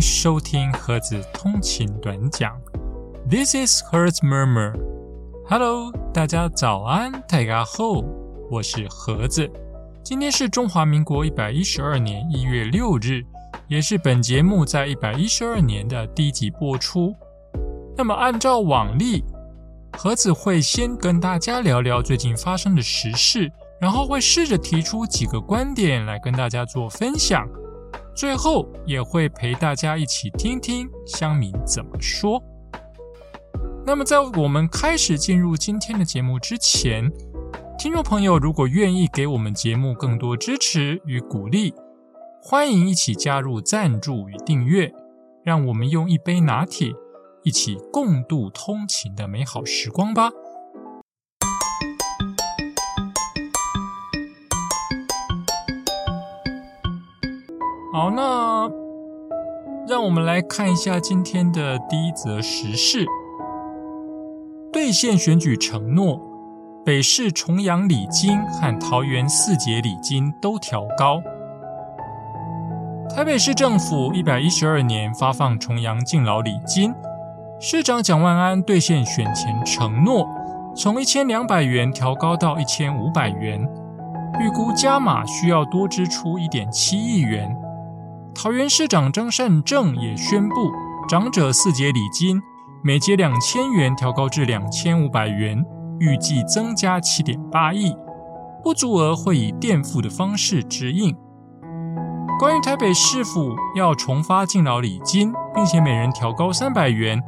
收听盒子通勤短讲。This is Hertz Murmur. Hello，大家早安，大家好，我是盒子。今天是中华民国一百一十二年一月六日，也是本节目在一百一十二年的第一集播出。那么按照往例，盒子会先跟大家聊聊最近发生的时事，然后会试着提出几个观点来跟大家做分享。最后也会陪大家一起听听乡民怎么说。那么，在我们开始进入今天的节目之前，听众朋友如果愿意给我们节目更多支持与鼓励，欢迎一起加入赞助与订阅，让我们用一杯拿铁一起共度通勤的美好时光吧。好，那让我们来看一下今天的第一则时事：兑现选举承诺，北市重阳礼金和桃园四节礼金都调高。台北市政府一百一十二年发放重阳敬老礼金，市长蒋万安兑现选前承诺，从一千两百元调高到一千五百元，预估加码需要多支出一点七亿元。桃园市长张善政也宣布，长者四节礼金每节两千元调高至两千五百元，预计增加七点八亿，不足额会以垫付的方式支应。关于台北市府要重发敬老礼金，并且每人调高三百元，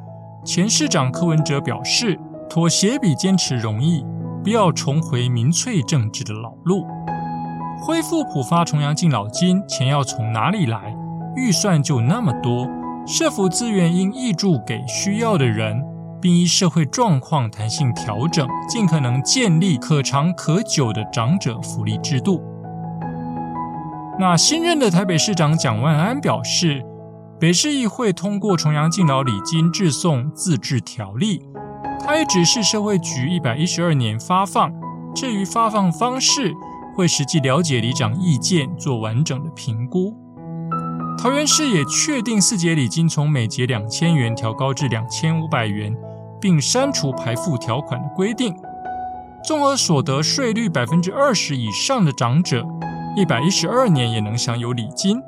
前市长柯文哲表示，妥协比坚持容易，不要重回民粹政治的老路。恢复普发重阳敬老金，钱要从哪里来？预算就那么多，社福资源应挹注给需要的人，并依社会状况弹性调整，尽可能建立可长可久的长者福利制度。那新任的台北市长蒋万安表示，北市议会通过重阳敬老礼金致送自治条例，他也指示社会局一百一十二年发放，至于发放方式。会实际了解里长意见，做完整的评估。桃园市也确定四节礼金从每节两千元调高至两千五百元，并删除排付条款的规定。综合所得税率百分之二十以上的长者，一百一十二年也能享有礼金。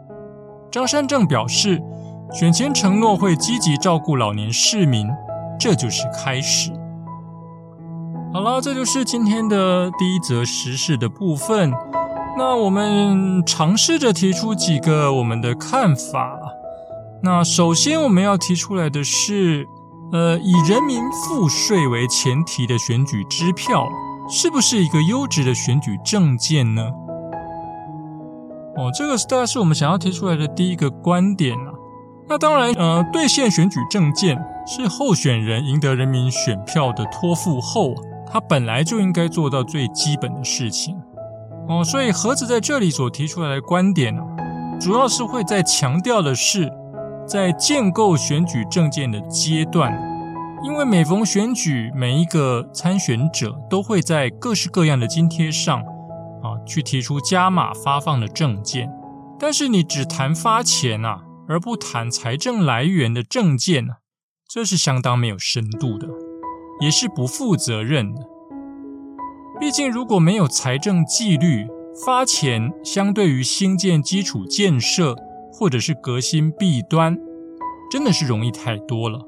张山正表示，选前承诺会积极照顾老年市民，这就是开始。好了，这就是今天的第一则时事的部分。那我们尝试着提出几个我们的看法。那首先我们要提出来的是，呃，以人民赋税为前提的选举支票，是不是一个优质的选举证件呢？哦，这个大概是我们想要提出来的第一个观点啊。那当然，呃，兑现选举证件是候选人赢得人民选票的托付后。他本来就应该做到最基本的事情哦，所以盒子在这里所提出来的观点呢，主要是会在强调的是，在建构选举证件的阶段，因为每逢选举，每一个参选者都会在各式各样的津贴上啊，去提出加码发放的证件，但是你只谈发钱啊，而不谈财政来源的证件呢，这是相当没有深度的。也是不负责任的。毕竟，如果没有财政纪律，发钱相对于新建基础建设或者是革新弊端，真的是容易太多了。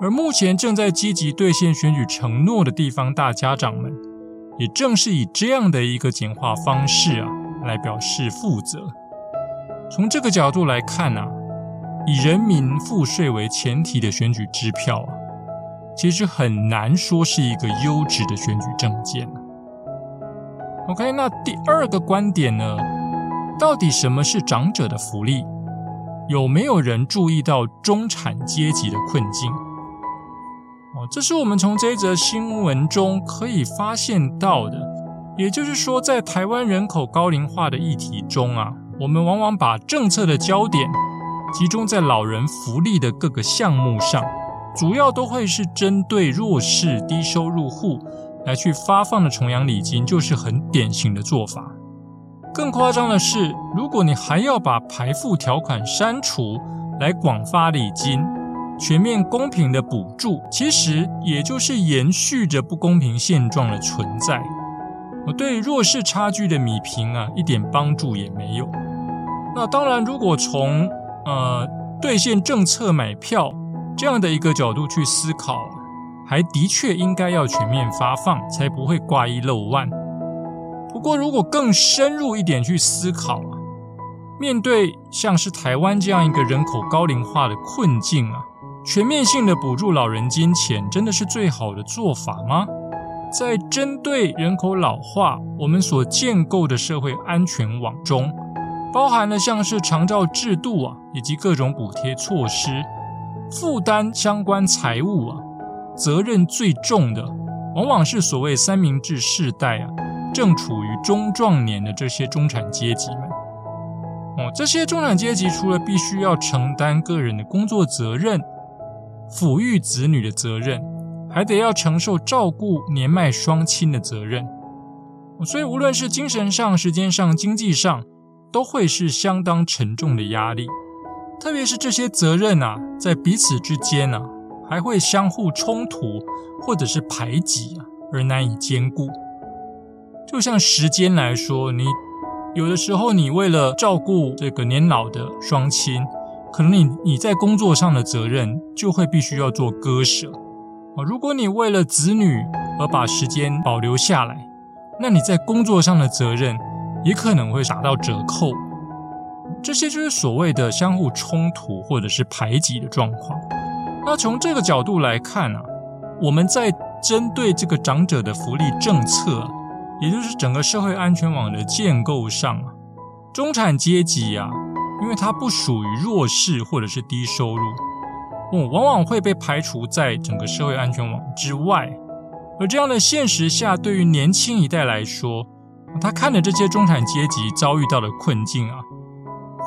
而目前正在积极兑现选举承诺的地方大家长们，也正是以这样的一个简化方式啊，来表示负责。从这个角度来看啊。以人民赋税为前提的选举支票啊，其实很难说是一个优质的选举证件。OK，那第二个观点呢？到底什么是长者的福利？有没有人注意到中产阶级的困境？哦，这是我们从这则新闻中可以发现到的。也就是说，在台湾人口高龄化的议题中啊，我们往往把政策的焦点。集中在老人福利的各个项目上，主要都会是针对弱势低收入户来去发放的重阳礼金，就是很典型的做法。更夸张的是，如果你还要把排付条款删除，来广发礼金，全面公平的补助，其实也就是延续着不公平现状的存在。我对弱势差距的米平啊，一点帮助也没有。那当然，如果从呃兑现政策买票这样的一个角度去思考，还的确应该要全面发放，才不会挂一漏万。不过，如果更深入一点去思考啊，面对像是台湾这样一个人口高龄化的困境啊，全面性的补助老人金钱，真的是最好的做法吗？在针对人口老化，我们所建构的社会安全网中，包含了像是长照制度啊，以及各种补贴措施，负担相关财务啊，责任最重的，往往是所谓三明治世代啊，正处于中壮年的这些中产阶级们。哦，这些中产阶级除了必须要承担个人的工作责任、抚育子女的责任。还得要承受照顾年迈双亲的责任，所以无论是精神上、时间上、经济上，都会是相当沉重的压力。特别是这些责任啊，在彼此之间呢，还会相互冲突或者是排挤啊，而难以兼顾。就像时间来说，你有的时候你为了照顾这个年老的双亲，可能你你在工作上的责任就会必须要做割舍啊。如果你为了子女而把时间保留下来，那你在工作上的责任也可能会打到折扣。这些就是所谓的相互冲突或者是排挤的状况。那从这个角度来看啊，我们在针对这个长者的福利政策，也就是整个社会安全网的建构上啊，中产阶级啊，因为它不属于弱势或者是低收入。往往会被排除在整个社会安全网之外，而这样的现实下，对于年轻一代来说，他看着这些中产阶级遭遇到的困境啊，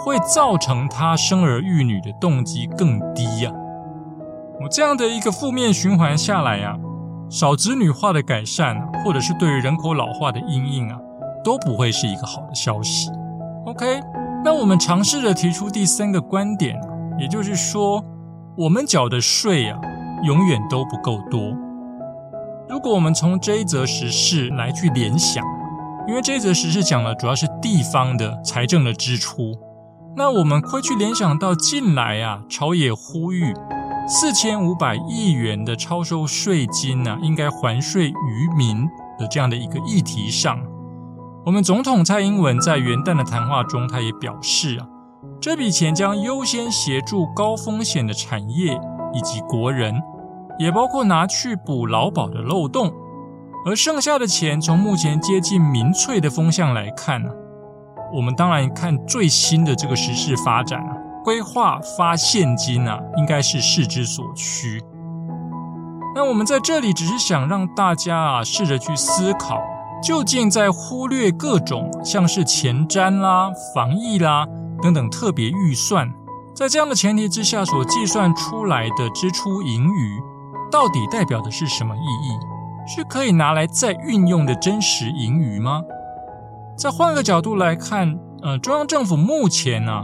会造成他生儿育女的动机更低呀。我这样的一个负面循环下来啊，少子女化的改善，或者是对于人口老化的阴影啊，都不会是一个好的消息。OK，那我们尝试着提出第三个观点，也就是说。我们缴的税啊，永远都不够多。如果我们从这一则时事来去联想，因为这一则时事讲的主要是地方的财政的支出，那我们会去联想到近来啊，朝野呼吁四千五百亿元的超收税金呢，应该还税于民的这样的一个议题上，我们总统蔡英文在元旦的谈话中，他也表示啊。这笔钱将优先协助高风险的产业以及国人，也包括拿去补劳保的漏洞。而剩下的钱，从目前接近民粹的风向来看呢，我们当然看最新的这个时事发展啊，规划发现金啊，应该是势之所趋。那我们在这里只是想让大家啊，试着去思考，究竟在忽略各种像是前瞻啦、防疫啦。等等特别预算，在这样的前提之下所计算出来的支出盈余，到底代表的是什么意义？是可以拿来再运用的真实盈余吗？再换个角度来看，呃，中央政府目前呢，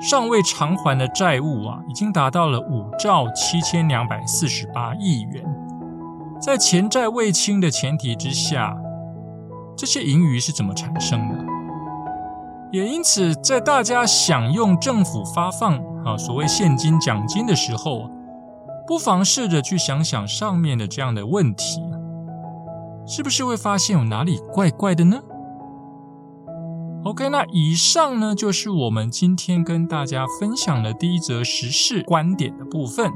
尚未偿还的债务啊，已经达到了五兆七千两百四十八亿元。在前债未清的前提之下，这些盈余是怎么产生的？也因此，在大家享用政府发放啊所谓现金奖金的时候，不妨试着去想想上面的这样的问题，是不是会发现有哪里怪怪的呢？OK，那以上呢就是我们今天跟大家分享的第一则时事观点的部分。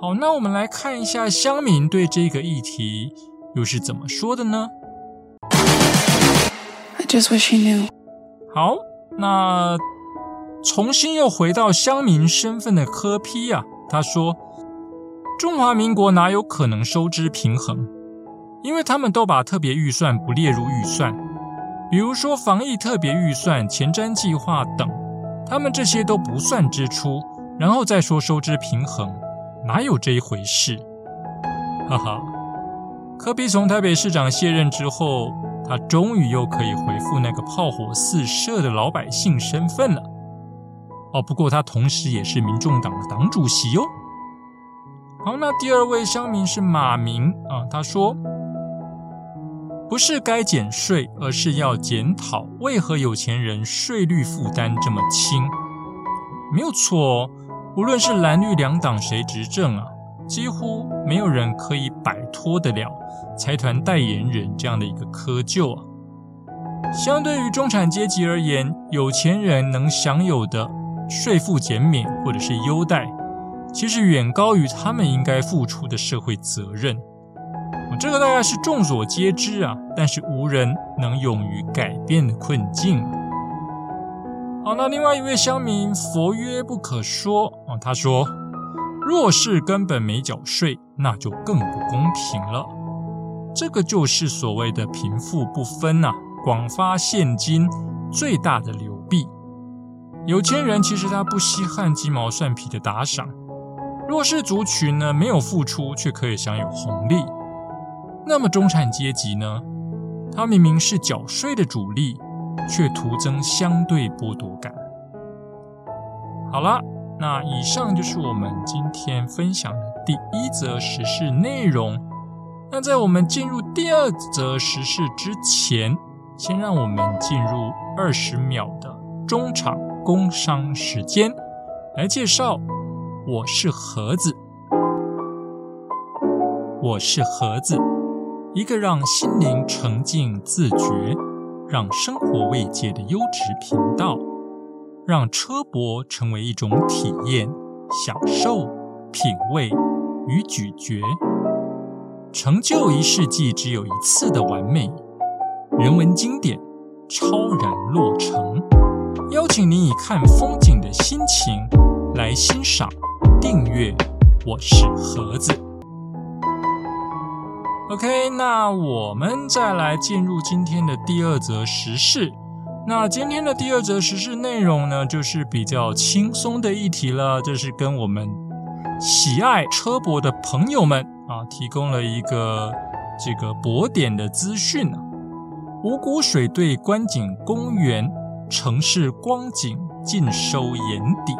好，那我们来看一下乡民对这个议题又是怎么说的呢？I just wish you knew. 好，那重新又回到乡民身份的柯批啊，他说：“中华民国哪有可能收支平衡？因为他们都把特别预算不列入预算，比如说防疫特别预算、前瞻计划等，他们这些都不算支出，然后再说收支平衡，哪有这一回事？”哈哈，柯比从台北市长卸任之后。他终于又可以回复那个炮火四射的老百姓身份了。哦，不过他同时也是民众党的党主席哟。好，那第二位乡民是马明啊，他说：“不是该减税，而是要检讨为何有钱人税率负担这么轻。”没有错哦，无论是蓝绿两党谁执政啊，几乎没有人可以摆脱得了财团代言人这样的一个窠臼啊。相对于中产阶级而言，有钱人能享有的税负减免或者是优待，其实远高于他们应该付出的社会责任。这个大概是众所皆知啊，但是无人能勇于改变的困境。好，那另外一位乡民佛曰不可说啊，他说：若是根本没缴税，那就更不公平了。这个就是所谓的贫富不分呐，广发现金最大的流弊。有钱人其实他不稀罕鸡毛蒜皮的打赏，弱势族群呢没有付出却可以享有红利。那么中产阶级呢，他明明是缴税的主力。却徒增相对剥夺感。好了，那以上就是我们今天分享的第一则时事内容。那在我们进入第二则时事之前，先让我们进入二十秒的中场工商时间，来介绍我是盒子。我是盒子，一个让心灵沉静自觉。让生活慰藉的优质频道，让车博成为一种体验、享受、品味与咀嚼，成就一世纪只有一次的完美人文经典，超然落成。邀请您以看风景的心情来欣赏、订阅。我是盒子。OK，那我们再来进入今天的第二则时事。那今天的第二则时事内容呢，就是比较轻松的议题了。这是跟我们喜爱车博的朋友们啊，提供了一个这个博点的资讯呢。五谷水对观景公园城市光景尽收眼底。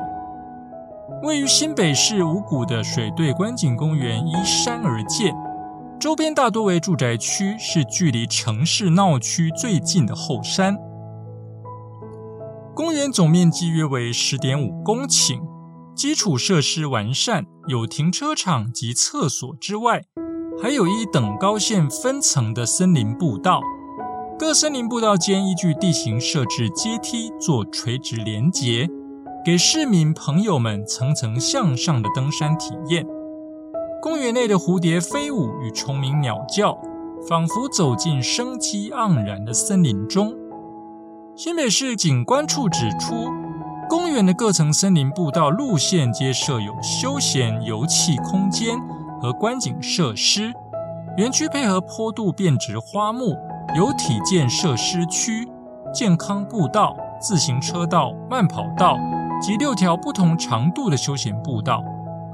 位于新北市五谷的水对观景公园依山而建。周边大多为住宅区，是距离城市闹区最近的后山。公园总面积约为十点五公顷，基础设施完善，有停车场及厕所之外，还有一等高线分层的森林步道。各森林步道间依据地形设置阶梯做垂直连结，给市民朋友们层层向上的登山体验。公园内的蝴蝶飞舞与虫鸣鸟叫，仿佛走进生机盎然的森林中。新北市景观处指出，公园的各层森林步道路线皆设有休闲游憩空间和观景设施。园区配合坡度变植花木，有体健设施区、健康步道、自行车道、慢跑道及六条不同长度的休闲步道。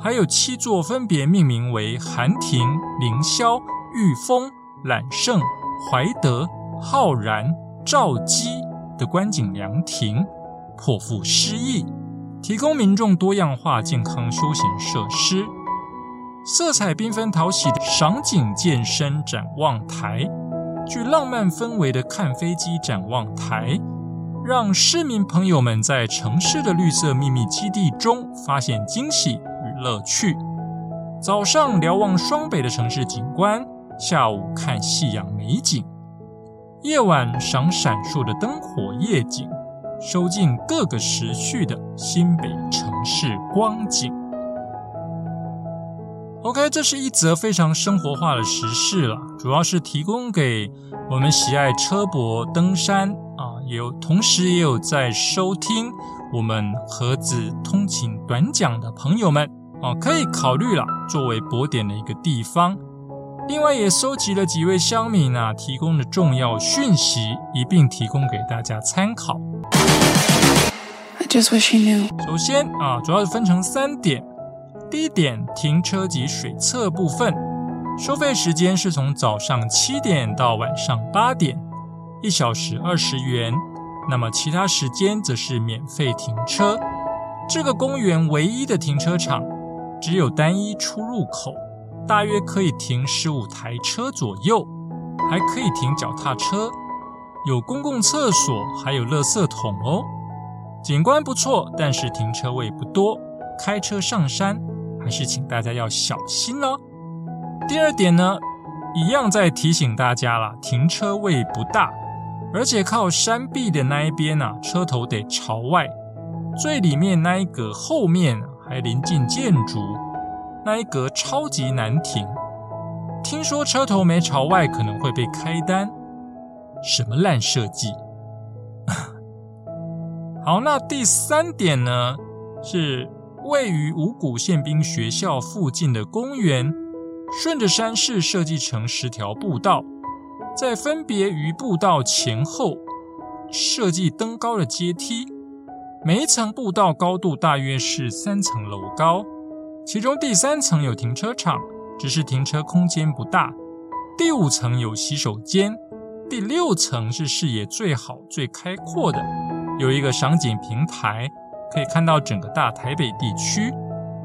还有七座分别命名为寒亭、凌霄、玉峰、揽胜、怀德、浩然、赵基的观景凉亭，颇富诗意，提供民众多样化健康休闲设施。色彩缤纷讨喜的赏景健身展望台，具浪漫氛围的看飞机展望台，让市民朋友们在城市的绿色秘密基地中发现惊喜。乐趣。早上瞭望双北的城市景观，下午看夕阳美景，夜晚赏闪烁的灯火夜景，收尽各个时序的新北城市光景。OK，这是一则非常生活化的时事了，主要是提供给我们喜爱车博登山啊，也有同时也有在收听我们盒子通勤短讲的朋友们。哦，可以考虑了，作为博点的一个地方。另外，也收集了几位乡民啊提供的重要讯息，一并提供给大家参考。首先啊，主要是分成三点。第一点，停车及水侧部分，收费时间是从早上七点到晚上八点，一小时二十元。那么其他时间则是免费停车。这个公园唯一的停车场只有单一出入口，大约可以停十五台车左右，还可以停脚踏车，有公共厕所，还有垃圾桶哦。景观不错，但是停车位不多，开车上山还是请大家要小心哦。第二点呢，一样在提醒大家啦，停车位不大。而且靠山壁的那一边啊，车头得朝外；最里面那一格后面还临近建筑，那一格超级难停。听说车头没朝外可能会被开单，什么烂设计？好，那第三点呢，是位于五谷宪兵学校附近的公园，顺着山势设计成十条步道。在分别于步道前后设计登高的阶梯，每一层步道高度大约是三层楼高。其中第三层有停车场，只是停车空间不大；第五层有洗手间，第六层是视野最好、最开阔的，有一个赏景平台，可以看到整个大台北地区。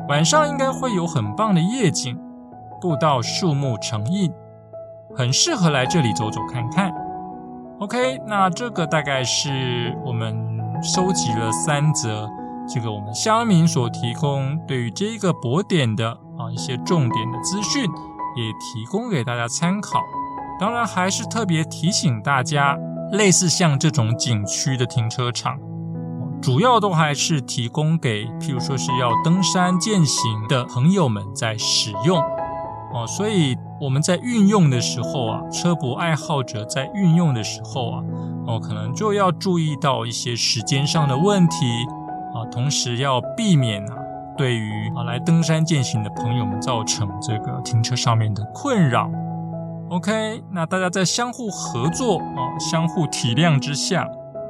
晚上应该会有很棒的夜景。步道树木成荫。很适合来这里走走看看。OK，那这个大概是我们收集了三则这个我们乡民所提供对于这个博点的啊一些重点的资讯，也提供给大家参考。当然，还是特别提醒大家，类似像这种景区的停车场，主要都还是提供给譬如说是要登山健行的朋友们在使用哦，所以。我们在运用的时候啊，车博爱好者在运用的时候啊，哦，可能就要注意到一些时间上的问题啊，同时要避免啊，对于啊来登山健行的朋友们造成这个停车上面的困扰。OK，那大家在相互合作啊、相互体谅之下，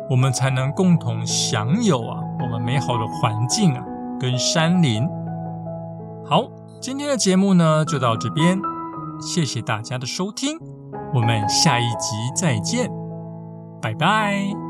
我们才能共同享有啊我们美好的环境啊跟山林。好，今天的节目呢就到这边。谢谢大家的收听，我们下一集再见，拜拜。